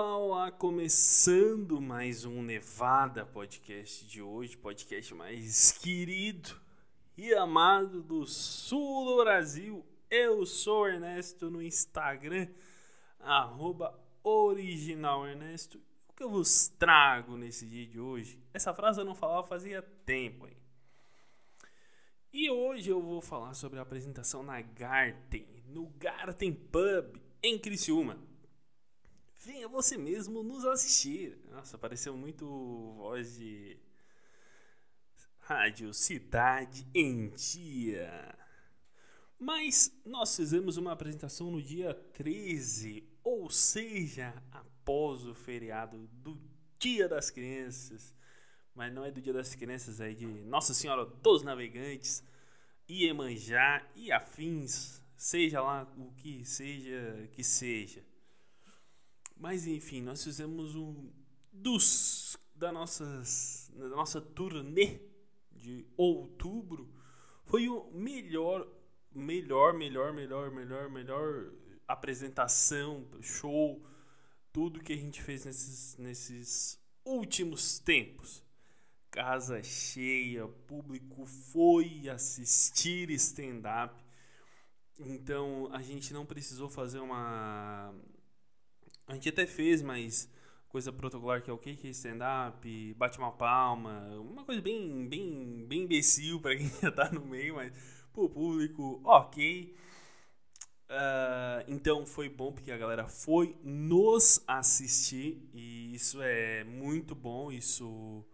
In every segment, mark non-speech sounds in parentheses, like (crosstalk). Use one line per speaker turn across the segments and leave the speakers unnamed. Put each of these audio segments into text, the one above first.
Olá, olá, começando mais um Nevada Podcast de hoje, podcast mais querido e amado do sul do Brasil. Eu sou Ernesto no Instagram, arroba original Ernesto. O que eu vos trago nesse dia de hoje? Essa frase eu não falava fazia tempo, hein? E hoje eu vou falar sobre a apresentação na Garten, no Garten Pub, em Criciúma venha você mesmo nos assistir. Nossa, pareceu muito voz de rádio Cidade em Dia. Mas nós fizemos uma apresentação no dia 13, ou seja, após o feriado do Dia das Crianças. Mas não é do Dia das Crianças, é de Nossa Senhora dos Navegantes, Iemanjá e afins, seja lá o que seja que seja. Mas enfim, nós fizemos um dos da nossas da nossa turnê de outubro foi o melhor melhor melhor melhor melhor melhor apresentação, show, tudo que a gente fez nesses nesses últimos tempos. Casa cheia, público foi assistir stand-up. Então a gente não precisou fazer uma a gente até fez, mas coisa protocolar que é o que é stand-up, bate uma palma, uma coisa bem, bem, bem imbecil para quem (laughs) já tá no meio, mas pro público, ok. Uh, então foi bom porque a galera foi nos assistir e isso é muito bom, isso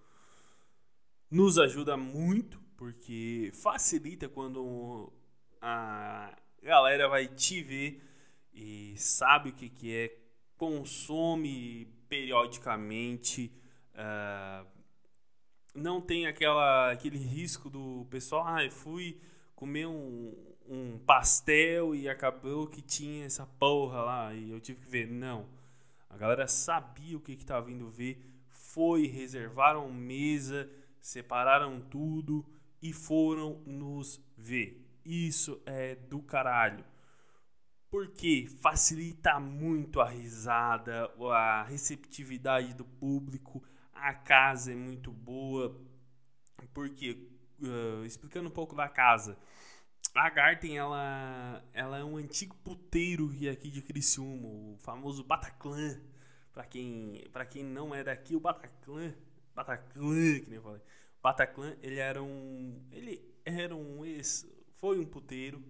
nos ajuda muito porque facilita quando a galera vai te ver e sabe o que, que é consome periodicamente, uh, não tem aquela, aquele risco do pessoal, ah, fui comer um, um pastel e acabou que tinha essa porra lá e eu tive que ver. Não. A galera sabia o que estava vindo ver, foi, reservaram mesa, separaram tudo e foram nos ver. Isso é do caralho porque facilita muito a risada, a receptividade do público, a casa é muito boa. Porque, uh, explicando um pouco da casa, a Garten ela, ela é um antigo puteiro aqui de Criciúma, o famoso Bataclan. Para quem, quem não é daqui, o Bataclan, Bataclan, que nem eu falei. Bataclan, ele era um, ele era um ex, foi um puteiro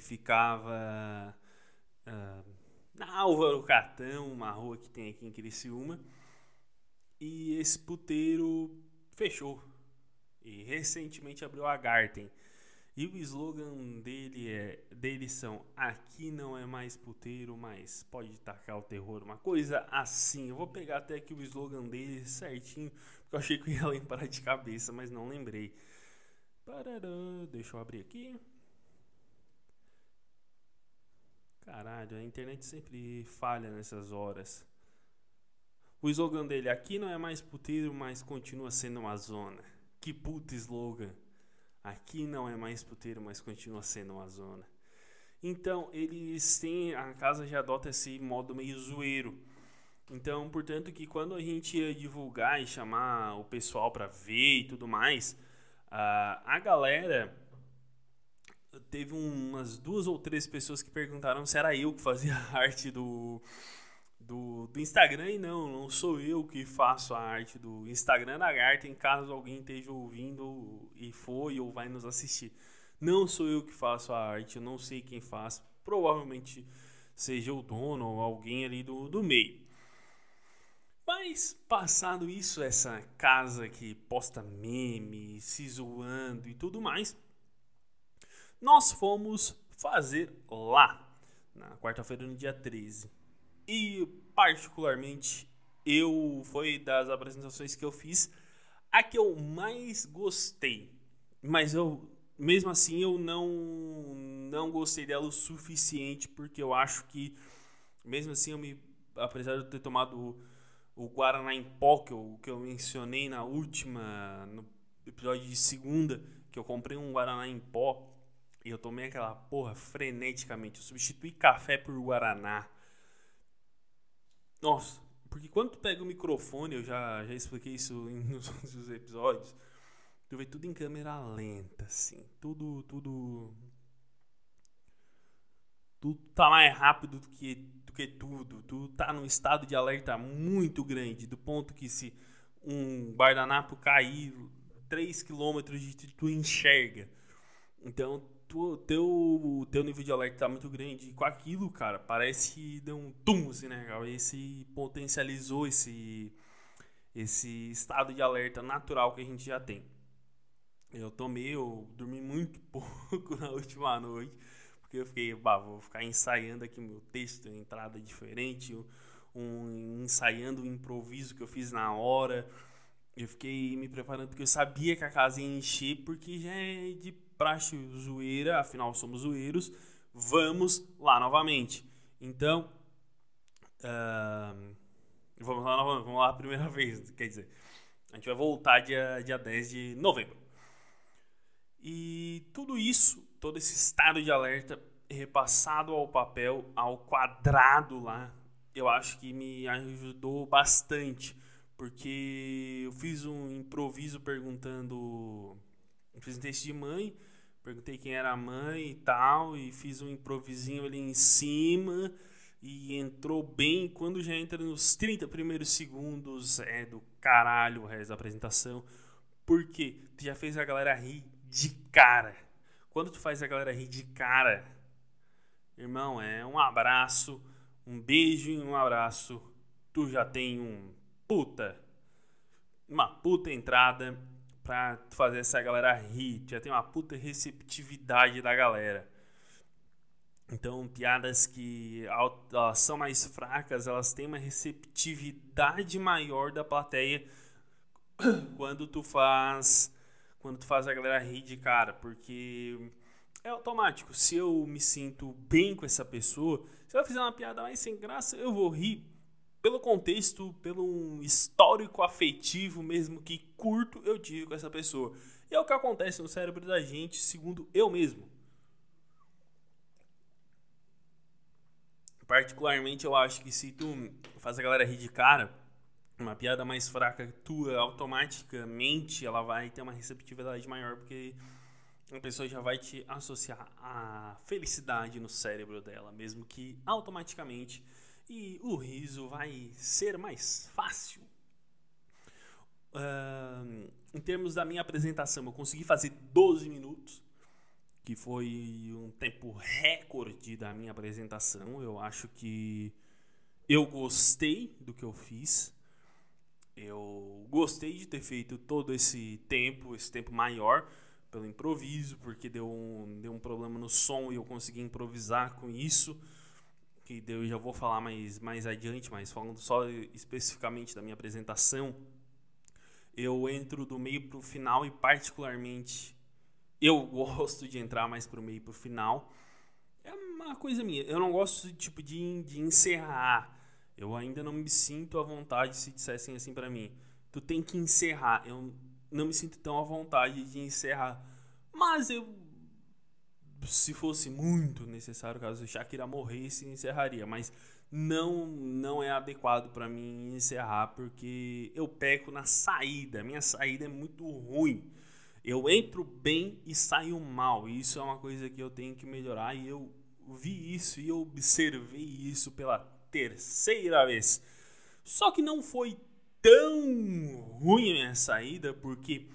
que ficava uh, na Álvaro Catão, uma rua que tem aqui em Criciúma. E esse puteiro fechou. E recentemente abriu a Garten. E o slogan dele é dele são aqui não é mais puteiro, mas pode tacar o terror, uma coisa assim. Eu vou pegar até aqui o slogan dele certinho, porque eu achei que eu ia lembrar de cabeça, mas não lembrei. Parará, deixa eu abrir aqui. Caralho, a internet sempre falha nessas horas. O slogan dele aqui não é mais puteiro, mas continua sendo uma zona. Que puta slogan. Aqui não é mais puteiro, mas continua sendo uma zona. Então, eles têm. A casa já adota esse modo meio zoeiro. Então, portanto, que quando a gente ia divulgar e chamar o pessoal para ver e tudo mais, a galera teve umas duas ou três pessoas que perguntaram se era eu que fazia a arte do, do, do Instagram e não, não sou eu que faço a arte do Instagram da Garten, caso alguém esteja ouvindo e foi ou vai nos assistir. Não sou eu que faço a arte, eu não sei quem faz, provavelmente seja o dono ou alguém ali do, do meio. Mas passado isso, essa casa que posta memes, se zoando e tudo mais, nós fomos fazer lá, na quarta-feira, no dia 13. E, particularmente, eu foi das apresentações que eu fiz a que eu mais gostei. Mas eu, mesmo assim, eu não, não gostei dela o suficiente, porque eu acho que, mesmo assim, eu me, apesar de eu ter tomado o, Guaraná em pó, que eu, que eu mencionei na última, no episódio de segunda, que eu comprei um Guaraná em pó eu tomei aquela porra freneticamente. Eu substituí café por Guaraná. Nossa, porque quando tu pega o microfone, eu já, já expliquei isso (laughs) nos outros episódios, tu vê tudo em câmera lenta, assim. Tudo, tudo. Tudo tá mais rápido do que, do que tudo. Tu tá num estado de alerta muito grande, do ponto que se um guardanapo cair 3 km de tu, tu enxerga. Então, tu, teu, teu nível de alerta tá muito grande. E com aquilo, cara, parece que deu um tum, assim, né, cara? Esse potencializou esse, esse estado de alerta natural que a gente já tem. Eu tomei, eu dormi muito (laughs) pouco na última noite, porque eu fiquei, bah, vou ficar ensaiando aqui meu texto, entrada diferente, um, ensaiando o improviso que eu fiz na hora. Eu fiquei me preparando porque eu sabia que a casa ia encher, porque já é de praxe zoeira, afinal somos zoeiros, vamos lá novamente. Então, uh, vamos lá novamente, vamos lá a primeira (laughs) vez, quer dizer, a gente vai voltar dia, dia 10 de novembro. E tudo isso, todo esse estado de alerta repassado ao papel, ao quadrado lá, eu acho que me ajudou bastante, porque eu fiz um improviso perguntando, fiz um teste de mãe, Perguntei quem era a mãe e tal, e fiz um improvisinho ali em cima e entrou bem. Quando já entra nos 30 primeiros segundos, é do caralho o resto da apresentação. Porque tu já fez a galera rir de cara. Quando tu faz a galera rir de cara, irmão, é um abraço, um beijo e um abraço. Tu já tem um puta, uma puta entrada pra fazer essa galera rir. Já tem uma puta receptividade da galera. Então, piadas que elas são mais fracas, elas têm uma receptividade maior da plateia (coughs) quando tu faz quando tu faz a galera rir de cara, porque é automático. Se eu me sinto bem com essa pessoa, se ela fizer uma piada mais sem graça, eu vou rir pelo contexto, pelo um histórico afetivo mesmo que curto eu tive com essa pessoa. E é o que acontece no cérebro da gente, segundo eu mesmo. Particularmente, eu acho que se tu faz a galera rir de cara, uma piada mais fraca tua, automaticamente ela vai ter uma receptividade maior, porque a pessoa já vai te associar à felicidade no cérebro dela, mesmo que automaticamente e o riso vai ser mais fácil. Uh, em termos da minha apresentação, eu consegui fazer 12 minutos, que foi um tempo recorde da minha apresentação. Eu acho que eu gostei do que eu fiz. Eu gostei de ter feito todo esse tempo, esse tempo maior, pelo improviso, porque deu um, deu um problema no som e eu consegui improvisar com isso que eu já vou falar mais, mais adiante, mas falando só especificamente da minha apresentação, eu entro do meio para o final e particularmente eu (laughs) gosto de entrar mais para o meio para o final. É uma coisa minha. Eu não gosto tipo de, de encerrar. Eu ainda não me sinto à vontade se dissessem assim para mim. Tu tem que encerrar. Eu não me sinto tão à vontade de encerrar. Mas eu se fosse muito necessário, caso Shakira morresse, encerraria. Mas não não é adequado para mim encerrar porque eu peco na saída. Minha saída é muito ruim. Eu entro bem e saio mal. E isso é uma coisa que eu tenho que melhorar. E eu vi isso e observei isso pela terceira vez. Só que não foi tão ruim a minha saída porque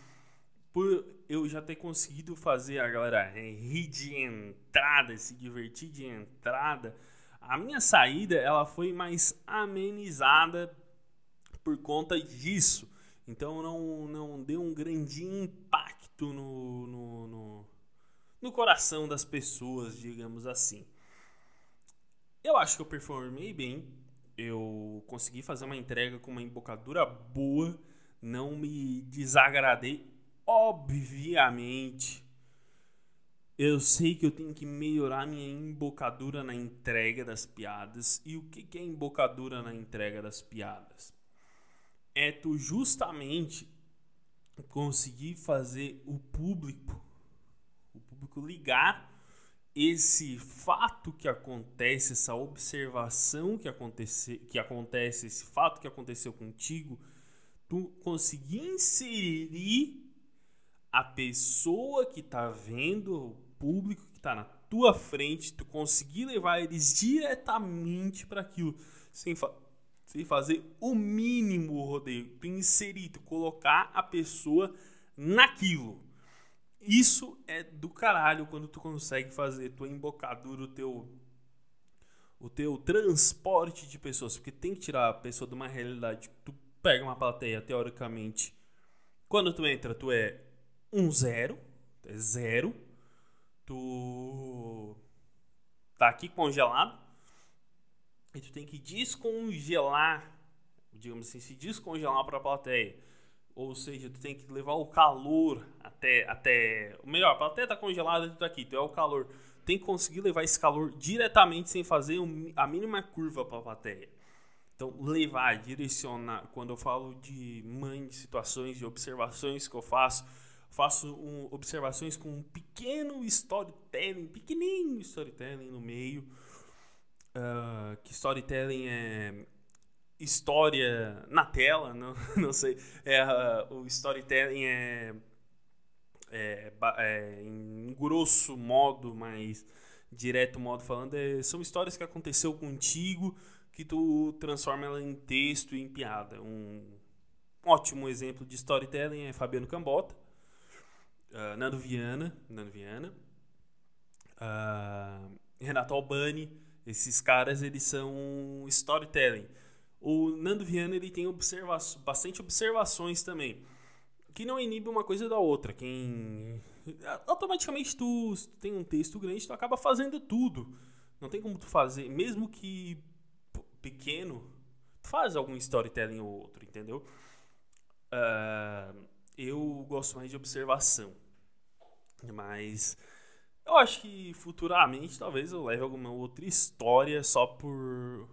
por eu já ter conseguido fazer a galera rir de entrada, se divertir de entrada, a minha saída ela foi mais amenizada por conta disso. Então não, não deu um grande impacto no, no, no, no coração das pessoas, digamos assim. Eu acho que eu performei bem. Eu consegui fazer uma entrega com uma embocadura boa. Não me desagradei Obviamente, eu sei que eu tenho que melhorar minha embocadura na entrega das piadas. E o que é embocadura na entrega das piadas? É tu justamente conseguir fazer o público, o público ligar esse fato que acontece, essa observação que acontece, que acontece, esse fato que aconteceu contigo, tu conseguir inserir a pessoa que está vendo, o público que está na tua frente, tu conseguir levar eles diretamente para aquilo, sem, fa sem fazer o mínimo rodeio, tu inserir, tu colocar a pessoa naquilo. Isso é do caralho quando tu consegue fazer tua embocadura, o teu o teu transporte de pessoas, porque tem que tirar a pessoa de uma realidade. Tu pega uma plateia teoricamente, quando tu entra, tu é um zero, é zero. Tu tá aqui congelado e tu tem que descongelar, digamos assim, se descongelar para a plateia. Ou seja, tu tem que levar o calor até. até melhor, a plateia tá congelada, tu tá aqui, tu é o calor. Tem que conseguir levar esse calor diretamente sem fazer a mínima curva para a plateia. Então, levar, direcionar. Quando eu falo de mãe, de situações, de observações que eu faço, faço um, observações com um pequeno storytelling, pequenininho storytelling no meio. Uh, que storytelling é história na tela, não, (laughs) não sei. É, uh, o storytelling é, é, é, em grosso modo, mas direto modo falando, é, são histórias que aconteceu contigo que tu transforma ela em texto e em piada. Um ótimo exemplo de storytelling é Fabiano Cambota, uh, Nando Viana, Nando Viana, uh, Renato Albani, esses caras eles são storytelling. O Nando Viana ele tem observa bastante observações também, que não inibe uma coisa da outra. Quem automaticamente tu, tu tem um texto grande, tu acaba fazendo tudo. Não tem como tu fazer, mesmo que pequeno, tu faz algum storytelling ou outro, entendeu? Uh, eu gosto mais de observação, mas eu acho que futuramente talvez eu leve alguma outra história só por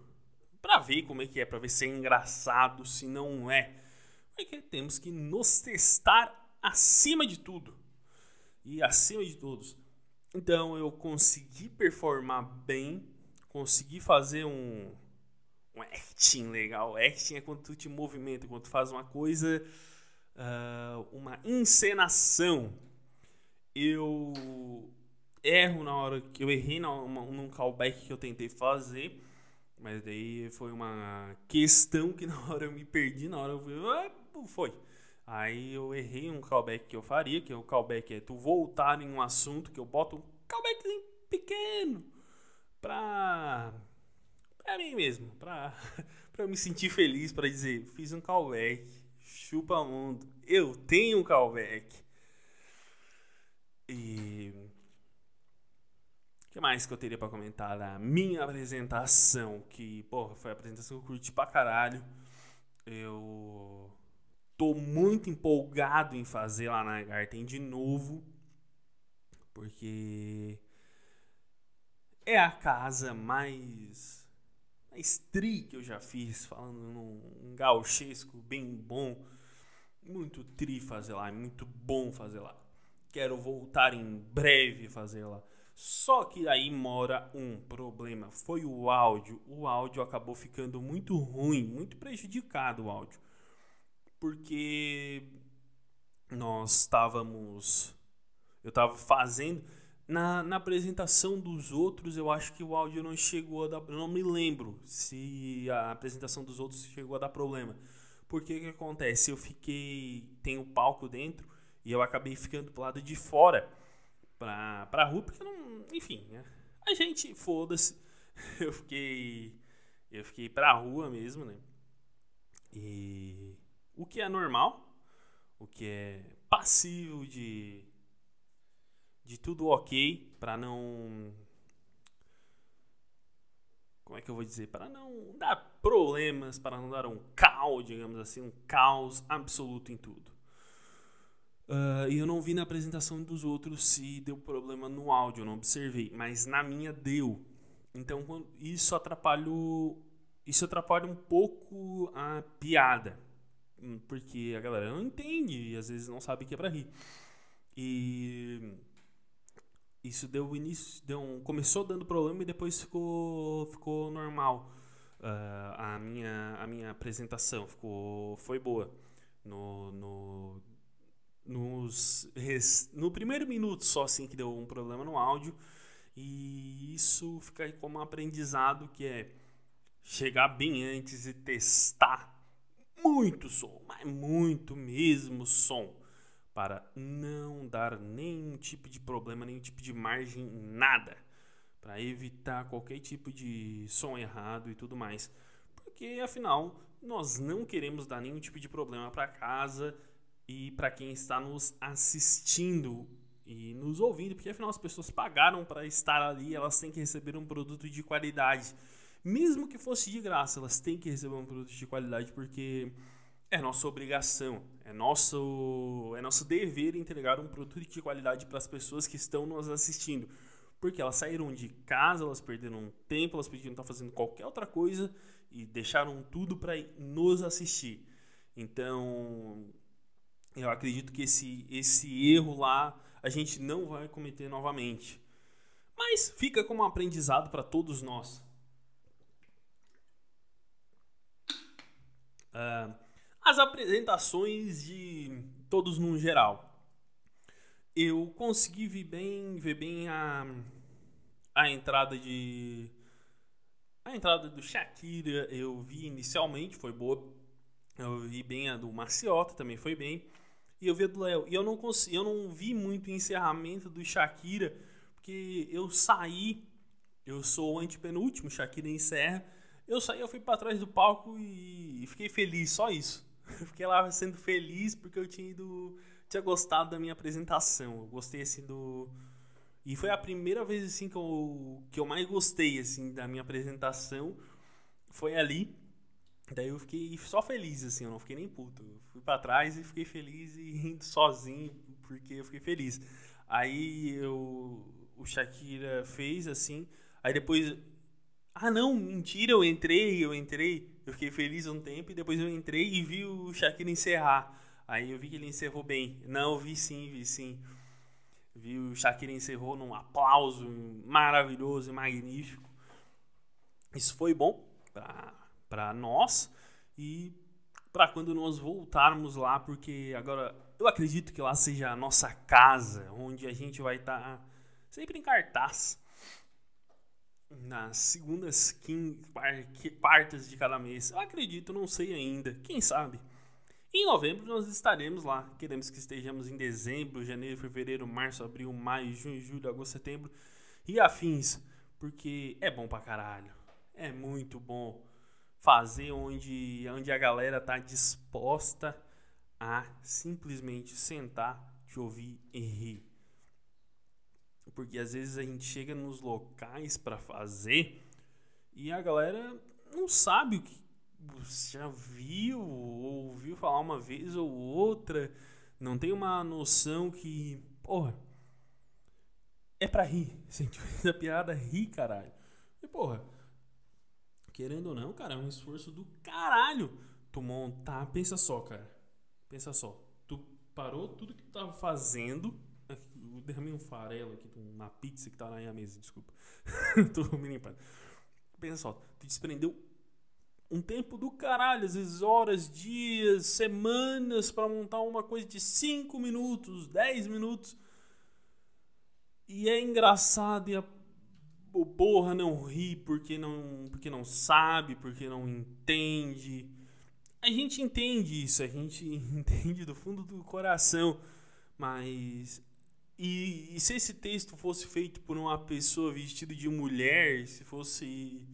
para ver como é que é, para ver se é engraçado, se não é. Porque temos que nos testar acima de tudo e acima de todos. Então eu consegui performar bem, consegui fazer um, um acting legal. Acting é quando tu te movimenta, quando tu faz uma coisa, uh, uma encenação. Eu erro na hora que eu errei num callback que eu tentei fazer mas daí foi uma questão que (laughs) na hora eu me perdi, na hora eu fui, ah, foi. Aí eu errei um callback que eu faria, que é o callback é tu voltar em um assunto que eu boto um callback pequeno pra pra mim mesmo, pra, (laughs) pra eu me sentir feliz, pra dizer, fiz um callback, chupa mundo, eu tenho um callback. E que mais que eu teria para comentar da minha apresentação? Que, porra, foi a apresentação que eu curti pra caralho. Eu tô muito empolgado em fazer lá na Garten de novo. Porque é a casa mais, mais tri que eu já fiz, falando num gauchesco bem bom. Muito tri fazer lá, é muito bom fazer lá. Quero voltar em breve fazer lá. Só que aí mora um problema, foi o áudio. O áudio acabou ficando muito ruim, muito prejudicado o áudio. Porque nós estávamos eu estava fazendo na, na apresentação dos outros, eu acho que o áudio não chegou a dar, eu não me lembro se a apresentação dos outros chegou a dar problema. Porque o que acontece? Eu fiquei tem o palco dentro e eu acabei ficando pro lado de fora pra, pra rua, porque não. Enfim, né? a gente, foda-se. (laughs) Eu fiquei. Eu fiquei pra rua mesmo, né? E. O que é normal, o que é passivo de. De tudo ok, pra não. Como é que eu vou dizer? Para não dar problemas, para não dar um caos, digamos assim, um caos absoluto em tudo. Uh, e eu não vi na apresentação dos outros se deu problema no áudio, eu não observei, mas na minha deu. Então isso atrapalhou, isso atrapalha um pouco a piada, hum, porque a galera não entende e às vezes não sabe que é para rir. E isso deu início, deu um, começou dando problema e depois ficou, ficou normal. Uh, a, minha, a minha apresentação ficou, foi boa. No, no, nos, no primeiro minuto só assim que deu um problema no áudio. E isso fica como um aprendizado que é chegar bem antes e testar muito som, mas muito mesmo som, para não dar nenhum tipo de problema, nenhum tipo de margem, nada, para evitar qualquer tipo de som errado e tudo mais, porque afinal nós não queremos dar nenhum tipo de problema para casa e para quem está nos assistindo e nos ouvindo, porque afinal as pessoas pagaram para estar ali, elas têm que receber um produto de qualidade. Mesmo que fosse de graça, elas têm que receber um produto de qualidade porque é nossa obrigação, é nosso, é nosso dever entregar um produto de qualidade para as pessoas que estão nos assistindo. Porque elas saíram de casa, elas perderam tempo, elas podiam estar fazendo qualquer outra coisa e deixaram tudo para nos assistir. Então, eu acredito que esse, esse erro lá a gente não vai cometer novamente. Mas fica como um aprendizado para todos nós. Uh, as apresentações de todos no geral. Eu consegui ver bem, ver bem a, a entrada de a entrada do Shakira, eu vi inicialmente, foi boa. Eu vi bem a do Marciota, também foi bem e eu vi a do Léo. E eu não consegui, eu não vi muito encerramento do Shakira, porque eu saí, eu sou o antepenúltimo, Shakira encerra. Eu saí, eu fui para trás do palco e fiquei feliz, só isso. Eu (laughs) fiquei lá sendo feliz porque eu tinha ido, tinha gostado da minha apresentação. Eu gostei assim do e foi a primeira vez assim que eu que eu mais gostei assim da minha apresentação. Foi ali Daí eu fiquei só feliz, assim, eu não fiquei nem puto. Eu fui para trás e fiquei feliz e rindo sozinho, porque eu fiquei feliz. Aí eu, o Shakira fez assim, aí depois. Ah, não, mentira, eu entrei, eu entrei. Eu fiquei feliz um tempo e depois eu entrei e vi o Shakira encerrar. Aí eu vi que ele encerrou bem. Não, vi sim, vi sim. Vi o Shakira encerrou num aplauso maravilhoso e magnífico. Isso foi bom pra para nós e para quando nós voltarmos lá, porque agora eu acredito que lá seja a nossa casa, onde a gente vai estar tá sempre em cartaz. Nas segundas, quim, quartas de cada mês. Eu acredito, não sei ainda. Quem sabe? Em novembro nós estaremos lá. Queremos que estejamos em dezembro, janeiro, fevereiro, março, abril, maio, junho, julho, agosto, setembro e afins. Porque é bom pra caralho. É muito bom fazer onde, onde a galera tá disposta a simplesmente sentar, te ouvir e rir. Porque às vezes a gente chega nos locais para fazer e a galera não sabe o que já viu ou ouviu falar uma vez ou outra, não tem uma noção que, porra, é pra rir. (laughs) Se a gente fez a piada, ri, caralho. E, porra, querendo ou não, cara, é um esforço do caralho tu montar. Pensa só, cara. Pensa só. Tu parou tudo que tu tava fazendo. Eu derramei um farelo aqui na pizza que tá na minha mesa, desculpa. (laughs) Tô me limpando. Pensa só, tu desprendeu um tempo do caralho, às vezes horas, dias, semanas para montar uma coisa de 5 minutos, 10 minutos. E é engraçado e a o porra não ri porque não, porque não sabe, porque não entende. A gente entende isso, a gente (laughs) entende do fundo do coração, mas. E, e se esse texto fosse feito por uma pessoa vestida de mulher, se fosse.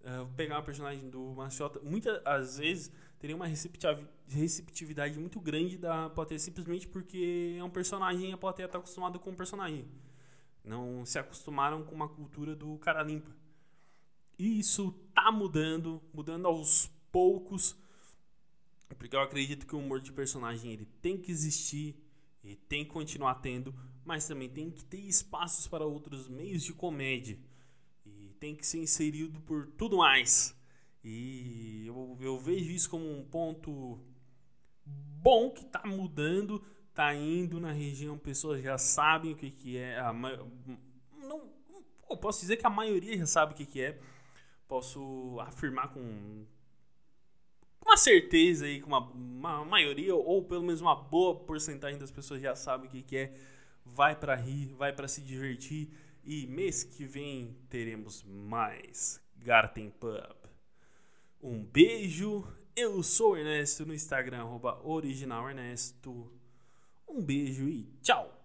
Uh, pegar uma personagem do Maciota, muitas vezes teria uma receptividade muito grande da plateia simplesmente porque é um personagem e a plateia está acostumada com o personagem. Não se acostumaram com uma cultura do cara limpa. E isso tá mudando, mudando aos poucos, porque eu acredito que o humor de personagem ele tem que existir e tem que continuar tendo, mas também tem que ter espaços para outros meios de comédia e tem que ser inserido por tudo mais. E eu, eu vejo isso como um ponto bom que está mudando, tá indo na região, pessoas já sabem o que, que é. A, não, eu posso dizer que a maioria já sabe o que, que é. Posso afirmar com uma certeza aí, com uma, uma maioria, ou pelo menos uma boa porcentagem das pessoas já sabem o que, que é. Vai para rir, vai para se divertir. E mês que vem teremos mais Garten Pub. Um beijo. Eu sou o Ernesto no Instagram, arroba original Ernesto. Um beijo e tchau!